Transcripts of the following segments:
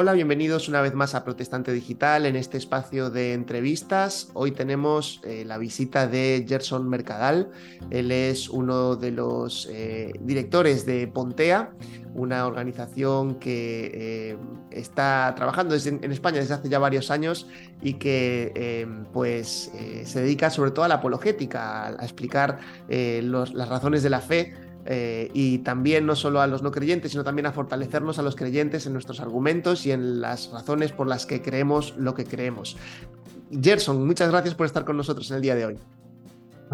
Hola, bienvenidos una vez más a Protestante Digital en este espacio de entrevistas. Hoy tenemos eh, la visita de Gerson Mercadal. Él es uno de los eh, directores de Pontea, una organización que eh, está trabajando en España desde hace ya varios años y que pues, se dedica sobre todo a la apologética, a, explicar las razones de la fe eh, y también no solo a los no creyentes, sino también a fortalecernos a los creyentes en nuestros argumentos y en las razones por las que creemos lo que creemos. Gerson, muchas gracias por estar con nosotros en el día de hoy.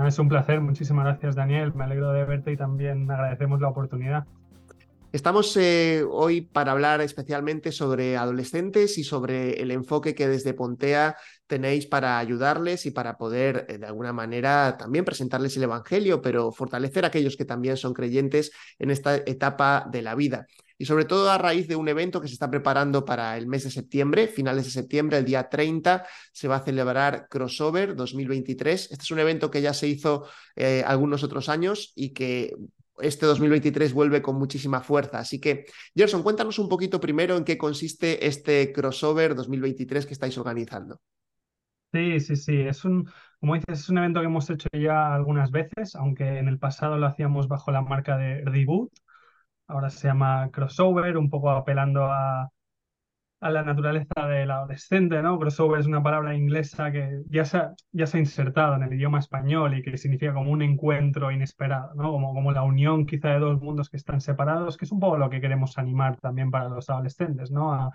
Es un placer, muchísimas gracias Daniel, me alegro de verte y también agradecemos la oportunidad. Estamos eh, hoy para hablar especialmente sobre adolescentes y sobre el enfoque que desde Pontea tenéis para ayudarles y para poder eh, de alguna manera también presentarles el Evangelio, pero fortalecer a aquellos que también son creyentes en esta etapa de la vida. Y sobre todo a raíz de un evento que se está preparando para el mes de septiembre, finales de septiembre, el día 30, se va a celebrar Crossover 2023. Este es un evento que ya se hizo eh, algunos otros años y que este 2023 vuelve con muchísima fuerza. Así que, Gerson, cuéntanos un poquito primero en qué consiste este crossover 2023 que estáis organizando. Sí, sí, sí. Es un, como dices, es un evento que hemos hecho ya algunas veces, aunque en el pasado lo hacíamos bajo la marca de Reboot. Ahora se llama Crossover, un poco apelando a, a la naturaleza del adolescente, ¿no? Crossover es una palabra inglesa que ya se, ha, ya se ha insertado en el idioma español y que significa como un encuentro inesperado, ¿no? Como, como la unión quizá de dos mundos que están separados, que es un poco lo que queremos animar también para los adolescentes, ¿no? A,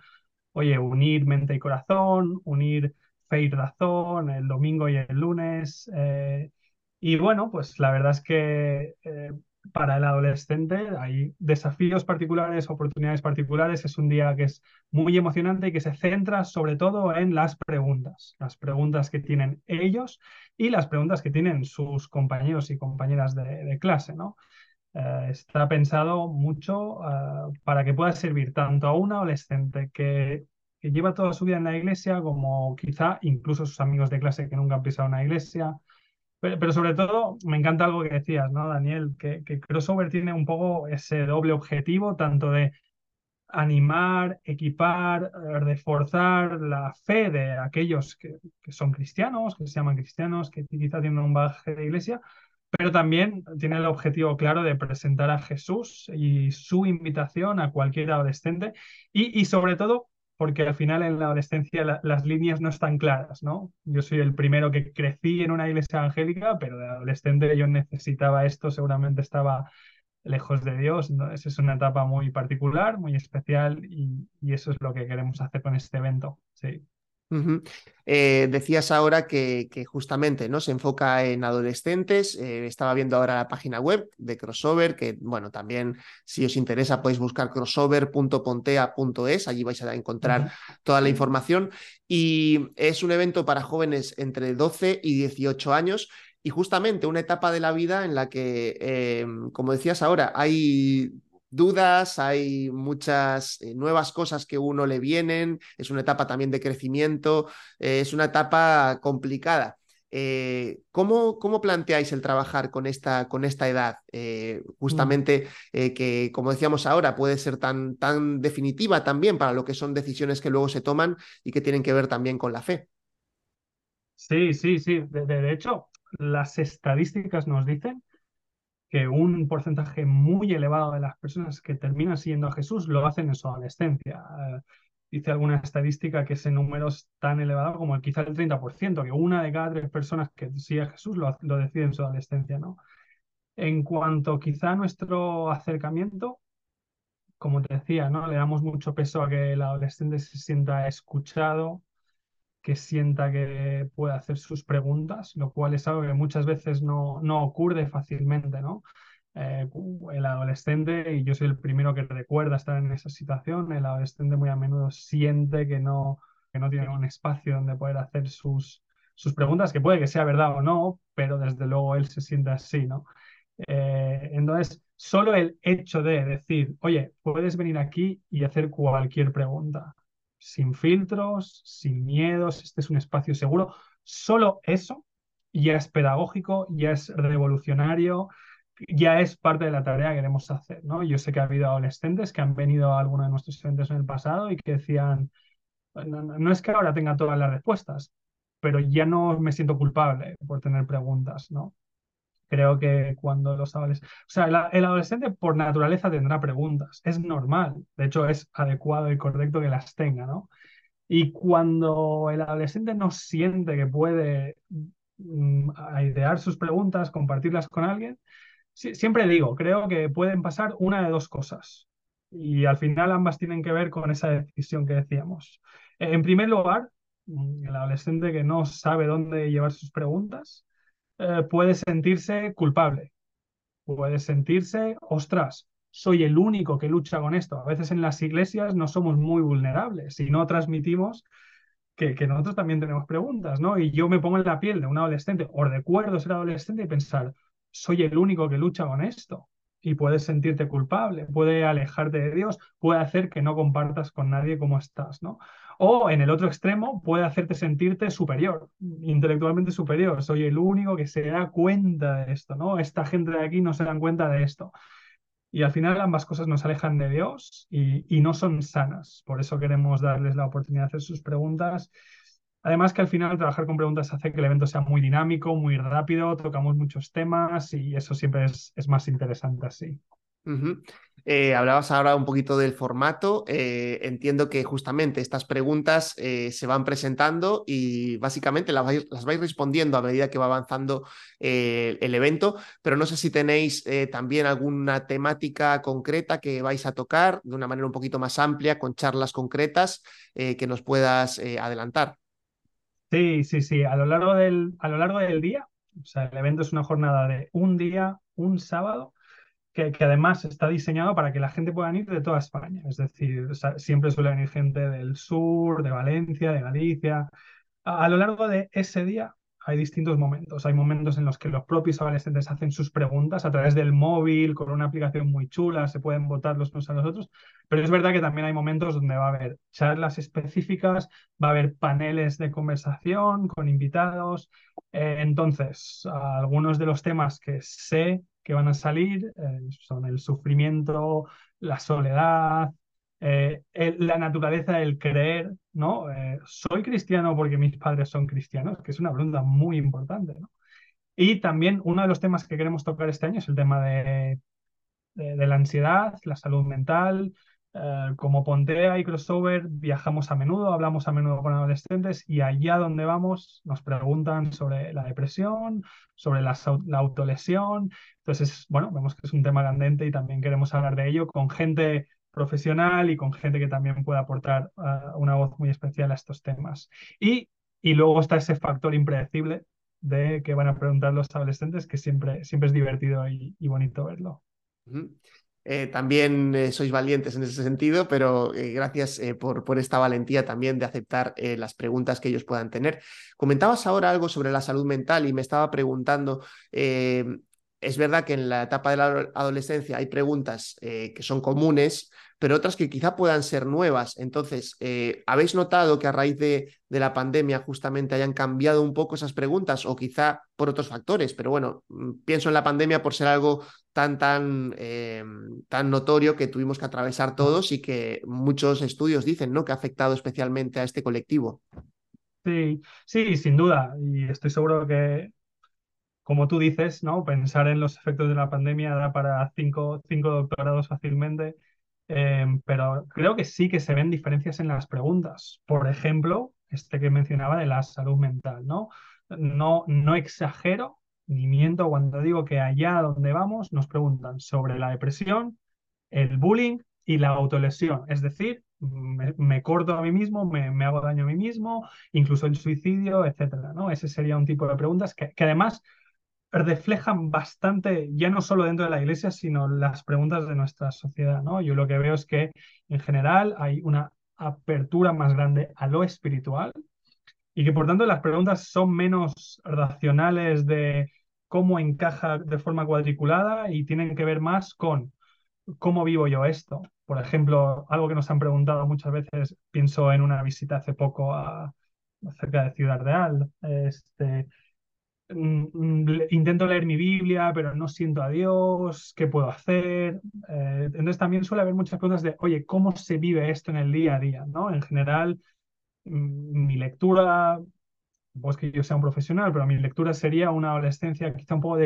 oye, unir mente y corazón, unir fe y razón, el domingo y el lunes. Eh, y bueno, pues la verdad es que eh, para el adolescente. Hay desafíos particulares, oportunidades particulares. Es un día que es muy emocionante y que se centra sobre todo en las preguntas, las preguntas que tienen ellos y las preguntas que tienen sus compañeros y compañeras de, clase, ¿no? Eh, está pensado mucho eh, para que pueda servir tanto a un adolescente que, que lleva toda su vida en la iglesia como quizá incluso sus amigos de clase que nunca han pisado una iglesia pero, sobre todo, me encanta algo que decías, ¿no, Daniel? Que, Crossover tiene un poco ese doble objetivo, tanto de animar, equipar, reforzar la fe de aquellos que, son cristianos, que se llaman cristianos, que quizá tienen un baje de iglesia, pero también tiene el objetivo claro de presentar a Jesús y su invitación a cualquier adolescente y, y sobre todo porque al final en la adolescencia las líneas no están claras, ¿no? Yo soy el primero que crecí en una iglesia evangélica, pero de adolescente yo necesitaba esto, seguramente estaba lejos de Dios. Esa es una etapa muy particular, muy especial y, y, eso es lo que queremos hacer con este evento. Sí. Eh, decías ahora que, justamente ¿no? se enfoca en adolescentes. Eh, estaba viendo ahora la página web de Crossover, que bueno, también si os interesa podéis buscar crossover.pontea.es, allí vais a encontrar toda la información. Y es un evento para jóvenes entre 12 y 18 años. Y justamente una etapa de la vida en la que, eh, como decías ahora, hay dudas, hay muchas eh, nuevas cosas que uno le vienen, es una etapa también de crecimiento, eh, es una etapa complicada. Eh, ¿cómo, ¿cómo, planteáis el trabajar con esta, con esta edad? Mm. justamente que, como decíamos ahora, puede ser tan, tan definitiva también para lo que son decisiones que luego se toman y que tienen que ver también con la fe. Sí, sí, sí. de hecho, las estadísticas nos dicen que un porcentaje muy elevado de las personas que terminan siguiendo a Jesús lo hacen en su adolescencia. Eh, dice alguna estadística que ese número es tan elevado como quizá el 30%, que una de cada tres personas que sigue a Jesús lo, lo decide en su adolescencia. ¿no? En cuanto quizá a nuestro acercamiento, como te decía, ¿no? le damos mucho peso a que el adolescente se sienta escuchado, que sienta que puede hacer sus preguntas, lo cual es algo que muchas veces no, no ocurre fácilmente, ¿no? Eh, el adolescente, y yo soy el primero que recuerda estar en esa situación, el adolescente muy a menudo siente que no, que no tiene un espacio donde poder hacer sus, sus preguntas, que puede que sea verdad o no, pero desde luego él se siente así, ¿no? Eh, entonces, solo el hecho de decir, oye, puedes venir aquí y hacer cualquier pregunta, sin filtros, sin miedos, este es un espacio seguro. Solo eso ya es pedagógico, ya es revolucionario, ya es parte de la tarea que queremos hacer, ¿no? Yo sé que ha habido adolescentes que han venido a alguno de nuestros eventos en el pasado y que decían, no, no es que ahora tenga todas las respuestas, pero ya no me siento culpable por tener preguntas, ¿no? Creo que cuando los adolescentes, o sea, el, adolescente por naturaleza tendrá preguntas, es normal, de hecho es adecuado y correcto que las tenga, ¿no? Y cuando el adolescente no siente que puede mm, idear sus preguntas, compartirlas con alguien, siempre digo, creo que pueden pasar una de dos cosas. Y al final ambas tienen que ver con esa decisión que decíamos. En primer lugar, mm, el adolescente que no sabe dónde llevar sus preguntas, eh, puede sentirse culpable, puede sentirse, ostras, soy el único que lucha con esto. A veces en las iglesias no somos muy vulnerables y no transmitimos que, que, nosotros también tenemos preguntas, ¿no? Y yo me pongo en la piel de un adolescente o recuerdo ser adolescente y pensar, soy el único que lucha con esto. Y puedes sentirte culpable, puede alejarte de Dios, puede hacer que no compartas con nadie cómo estás, ¿no? O en el otro extremo puede hacerte sentirte superior, intelectualmente superior. Soy el único que se da cuenta de esto, ¿no? Esta gente de aquí no se dan cuenta de esto. Y al final ambas cosas nos alejan de Dios y, no son sanas. Por eso queremos darles la oportunidad de hacer sus preguntas. Además que al final trabajar con preguntas hace que el evento sea muy dinámico, muy rápido, tocamos muchos temas y eso siempre es más interesante así. Eh, hablabas ahora un poquito del formato. Eh, entiendo que justamente estas preguntas eh, se van presentando y básicamente las vais, las vais, respondiendo a medida que va avanzando el evento, pero no sé si tenéis también alguna temática concreta que vais a tocar de una manera un poquito más amplia, con charlas concretas que nos puedas adelantar. Sí, sí, sí. A lo largo del, a lo largo del día, o sea, el evento es una jornada de un día, un sábado que, además está diseñado para que la gente pueda ir de toda España. Es decir, siempre suele venir gente del sur, de Valencia, de Galicia. A, lo largo de ese día hay distintos momentos. Hay momentos en los que los propios adolescentes hacen sus preguntas a través del móvil, con una aplicación muy chula, se pueden votar los unos a los otros, pero es verdad que también hay momentos donde va a haber charlas específicas, va a haber paneles de conversación con invitados. Eh, entonces, algunos de los temas que sé que van a salir eh, son el sufrimiento, la soledad, eh, la naturaleza del creer, ¿no? Eh, soy cristiano porque mis padres son cristianos, que es una pregunta muy importante, ¿no? Y también uno de los temas que queremos tocar este año es el tema de, de la ansiedad, la salud mental, eh, como Pontea y Crossover viajamos a menudo, hablamos a menudo con adolescentes y allá donde vamos nos preguntan sobre la depresión, sobre la, autolesión. Entonces, bueno, vemos que es un tema candente y también queremos hablar de ello con gente profesional y con gente que también puede aportar eh, una voz muy especial a estos temas. Y, y luego está ese factor impredecible de que van a preguntar los adolescentes, que siempre, siempre es divertido y, bonito verlo. Eh, también eh, sois valientes en ese sentido, pero eh, gracias por, por, esta valentía también de aceptar las preguntas que ellos puedan tener. Comentabas ahora algo sobre la salud mental y me estaba preguntando, es verdad que en la etapa de la adolescencia hay preguntas que son comunes, pero otras que quizá puedan ser nuevas. Entonces, eh, ¿habéis notado que a raíz de, la pandemia justamente hayan cambiado un poco esas preguntas o quizá por otros factores? Pero bueno, mm, pienso en la pandemia por ser algo tan, tan, eh, tan notorio que tuvimos que atravesar todos y que muchos estudios dicen ¿no? que ha afectado especialmente a este colectivo. Sí, sí, sin duda. Y estoy seguro que, como tú dices, ¿no? Pensar en los efectos de la pandemia da para cinco, cinco doctorados fácilmente. Em, pero creo que sí que se ven diferencias en las preguntas. Por ejemplo, este que mencionaba de la salud mental, ¿no? No, no exagero ni miento cuando digo que allá donde vamos nos preguntan sobre la depresión, el bullying y la autolesión. Es decir, me, corto a mí mismo, me, hago daño a mí mismo, incluso el suicidio, etcétera, ¿no? Ese sería un tipo de preguntas que, que además reflejan bastante, ya no solo dentro de la iglesia, sino las preguntas de nuestra sociedad, ¿no? Yo lo que veo es que en general hay una apertura más grande a lo espiritual y que por tanto las preguntas son menos racionales de cómo encaja de forma cuadriculada y tienen que ver más con cómo vivo yo esto. Por ejemplo, algo que nos han preguntado muchas veces, pienso en una visita hace poco a, cerca de Ciudad Real, este, intento leer mi Biblia, pero no siento a Dios, ¿qué puedo hacer? Eh, entonces también suele haber muchas preguntas de, oye, ¿cómo se vive esto en el día a día? ¿no? En general, mm, mi lectura, pues que yo sea un profesional, pero mi lectura sería una adolescencia quizá un poco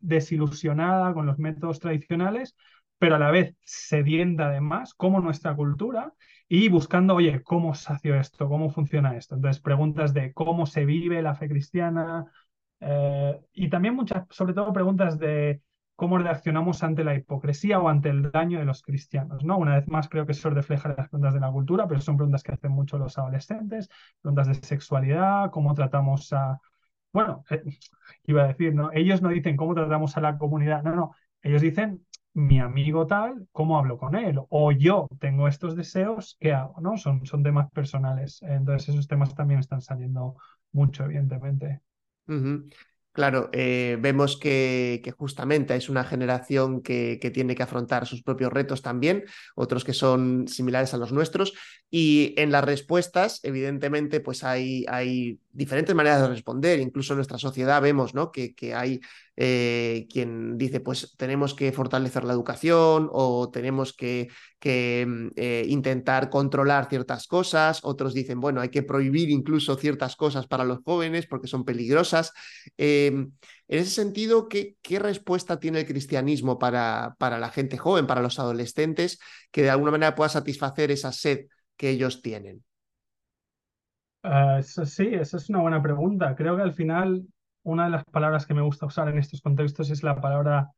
desilusionada con los métodos tradicionales, pero a la vez sedienta además, como nuestra cultura, y buscando, oye, ¿cómo sacio esto? ¿Cómo funciona esto? Entonces, preguntas de cómo se vive la fe cristiana eh, y también muchas, sobre todo, preguntas de cómo reaccionamos ante la hipocresía o ante el daño de los cristianos, ¿no? Una vez más, creo que eso refleja las preguntas de la cultura, pero son preguntas que hacen mucho los adolescentes, preguntas de sexualidad, cómo tratamos a... Bueno, eh, iba a decir, ¿no? Ellos no dicen cómo tratamos a la comunidad, no, no, ellos dicen mi amigo tal, ¿cómo hablo con él? O yo tengo estos deseos, ¿qué hago? ¿no? Son, son temas personales. Entonces esos temas también están saliendo mucho, evidentemente. Claro, eh, vemos que, justamente es una generación que, tiene que afrontar sus propios retos también, otros que son similares a los nuestros, y en las respuestas, evidentemente, pues hay, hay diferentes maneras de responder, incluso en nuestra sociedad vemos ¿no? que, que hay eh, quien dice, pues tenemos que fortalecer la educación o tenemos que, que mm, eh, intentar controlar ciertas cosas, otros dicen, bueno, hay que prohibir incluso ciertas cosas para los jóvenes porque son peligrosas. Em, en ese sentido, ¿qué, ¿qué, respuesta tiene el cristianismo para, para la gente joven, para los adolescentes, que de alguna manera pueda satisfacer esa sed que ellos tienen? Uh, sí, esa es una buena pregunta. Creo que al final una de las palabras que me gusta usar en estos contextos es la palabra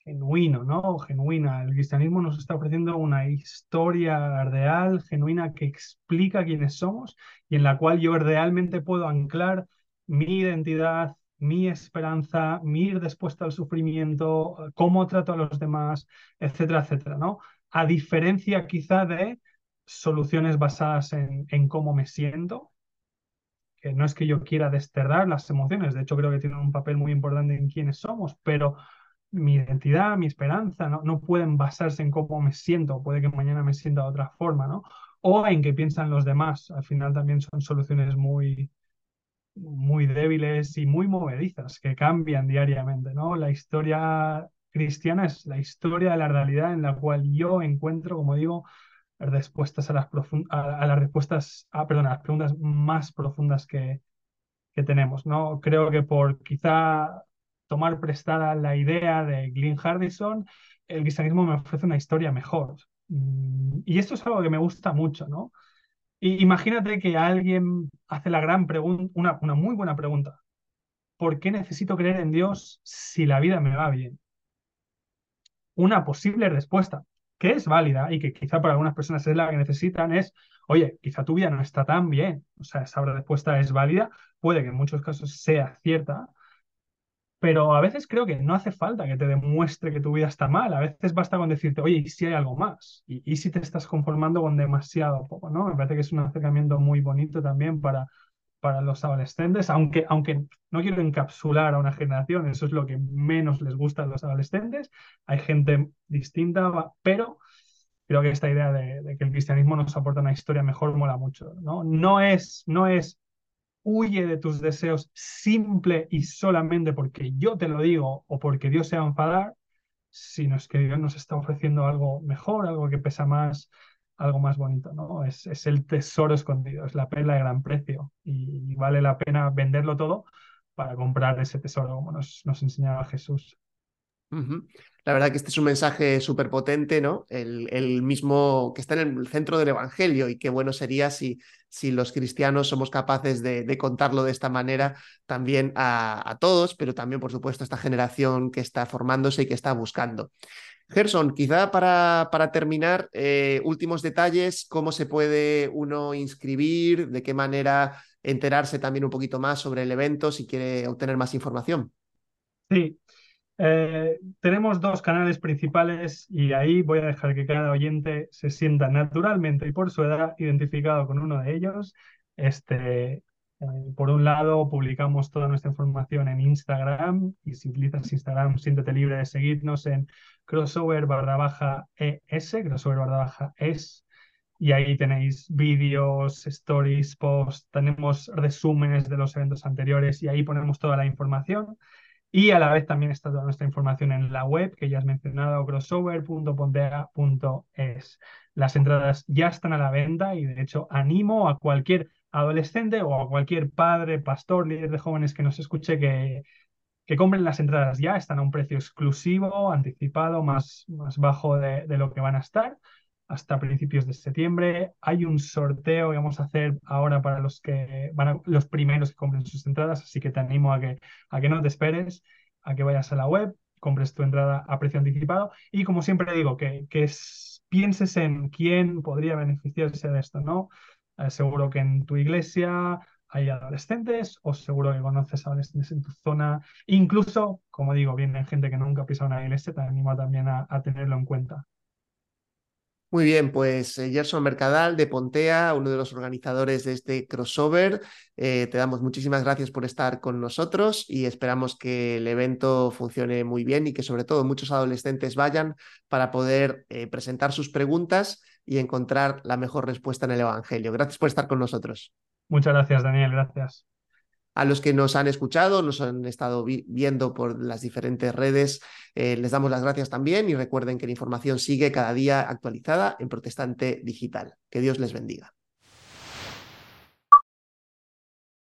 genuino, ¿no? Genuina. El cristianismo nos está ofreciendo una historia real, genuina, que explica quiénes somos y en la cual yo realmente puedo anclar mi identidad, mi esperanza, mi ir al sufrimiento, cómo trato a los demás, etcétera, etcétera, ¿no? A diferencia quizá de soluciones basadas en, en cómo me siento, que no es que yo quiera desterrar las emociones, de hecho creo que tienen un papel muy importante en quiénes somos, pero mi identidad, mi esperanza, no, no pueden basarse en cómo me siento, puede que mañana me sienta de otra forma, ¿no? O en qué piensan los demás. Al final también son soluciones muy, muy débiles y muy movedizas, que cambian diariamente, ¿no? La historia cristiana es la historia de la realidad en la cual yo encuentro, como digo, respuestas a las, a, las respuestas, a, perdón, a las preguntas más profundas que, que tenemos. ¿no? Creo que por quizá tomar prestada la idea de Glyn Hardison, el cristianismo me ofrece una historia mejor. Mm, y esto es algo que me gusta mucho, ¿no? Y imagínate que alguien hace la gran pregunta, una, una muy buena pregunta. ¿Por qué necesito creer en Dios si la vida me va bien? Una posible respuesta que es válida y que quizá para algunas personas es la que necesitan, es, oye, quizá tu vida no está tan bien. O sea, esa respuesta es válida, puede que en muchos casos sea cierta, pero a veces creo que no hace falta que te demuestre que tu vida está mal. A veces basta con decirte, oye, ¿y si hay algo más? ¿Y, y si te estás conformando con demasiado poco? ¿no? Me parece que es un acercamiento muy bonito también para para los adolescentes, aunque, aunque no quiero encapsular a una generación, eso es lo que menos les gusta a los adolescentes, hay gente distinta, pero creo que esta idea de, que el cristianismo nos aporta una historia mejor mola mucho. ¿no? No, es, no es huye de tus deseos simple y solamente porque yo te lo digo o porque Dios se va a enfadar, sino es que Dios nos está ofreciendo algo mejor, algo que pesa más, algo más bonito, ¿no? Es, es, el tesoro escondido, es la perla de gran precio y, vale la pena venderlo todo para comprar ese tesoro, como nos, nos enseñaba Jesús. La verdad que este es un mensaje súper potente, ¿no? El, el, mismo que está en el centro del Evangelio y qué bueno sería si, si los cristianos somos capaces de, de contarlo de esta manera también a, a, todos, pero también, por supuesto, a esta generación que está formándose y que está buscando. Gerson, quizá para, para terminar, eh, últimos detalles, cómo se puede uno inscribir, de qué manera enterarse también un poquito más sobre el evento si quiere obtener más información. Sí, eh, tenemos dos canales principales y ahí voy a dejar que cada oyente se sienta naturalmente y por su edad identificado con uno de ellos. Este, eh, por un lado, publicamos toda nuestra información en Instagram y si utilizas Instagram, siéntete libre de seguirnos en crossover barra baja ES, crossover barra baja ES. y ahí tenéis vídeos, stories, posts, tenemos resúmenes de los eventos anteriores y ahí ponemos toda la información. Y a la vez también está toda nuestra información en la web que ya has mencionado, crossover.pontea.es. Las entradas ya están a la venta y de hecho animo a cualquier adolescente o a cualquier padre, pastor, líder de jóvenes que nos escuche que, que compren las entradas ya, están a un precio exclusivo, anticipado, más, más bajo de, de, lo que van a estar hasta principios de septiembre. Hay un sorteo que vamos a hacer ahora para los que van a, los primeros que compren sus entradas, así que te animo a que, a que no te esperes, a que vayas a la web, compres tu entrada a precio anticipado y como siempre digo, que, que es, pienses en quién podría beneficiarse de esto, ¿no? Eh, seguro que en tu iglesia hay adolescentes o seguro que conoces adolescentes en tu zona. Incluso, como digo, viene gente que nunca ha pisado una iglesia, te animo también a, tenerlo en cuenta. Muy bien, pues eh, Gerson Mercadal de Pontea, uno de los organizadores de este crossover, eh, te damos muchísimas gracias por estar con nosotros y esperamos que el evento funcione muy bien y que sobre todo muchos adolescentes vayan para poder presentar sus preguntas y encontrar la mejor respuesta en el Evangelio. Gracias por estar con nosotros. Muchas gracias, Daniel. Gracias. A los que nos han escuchado, nos han estado vi viendo por las diferentes redes, eh, les damos las gracias también y recuerden que la información sigue cada día actualizada en Protestante Digital. Que Dios les bendiga.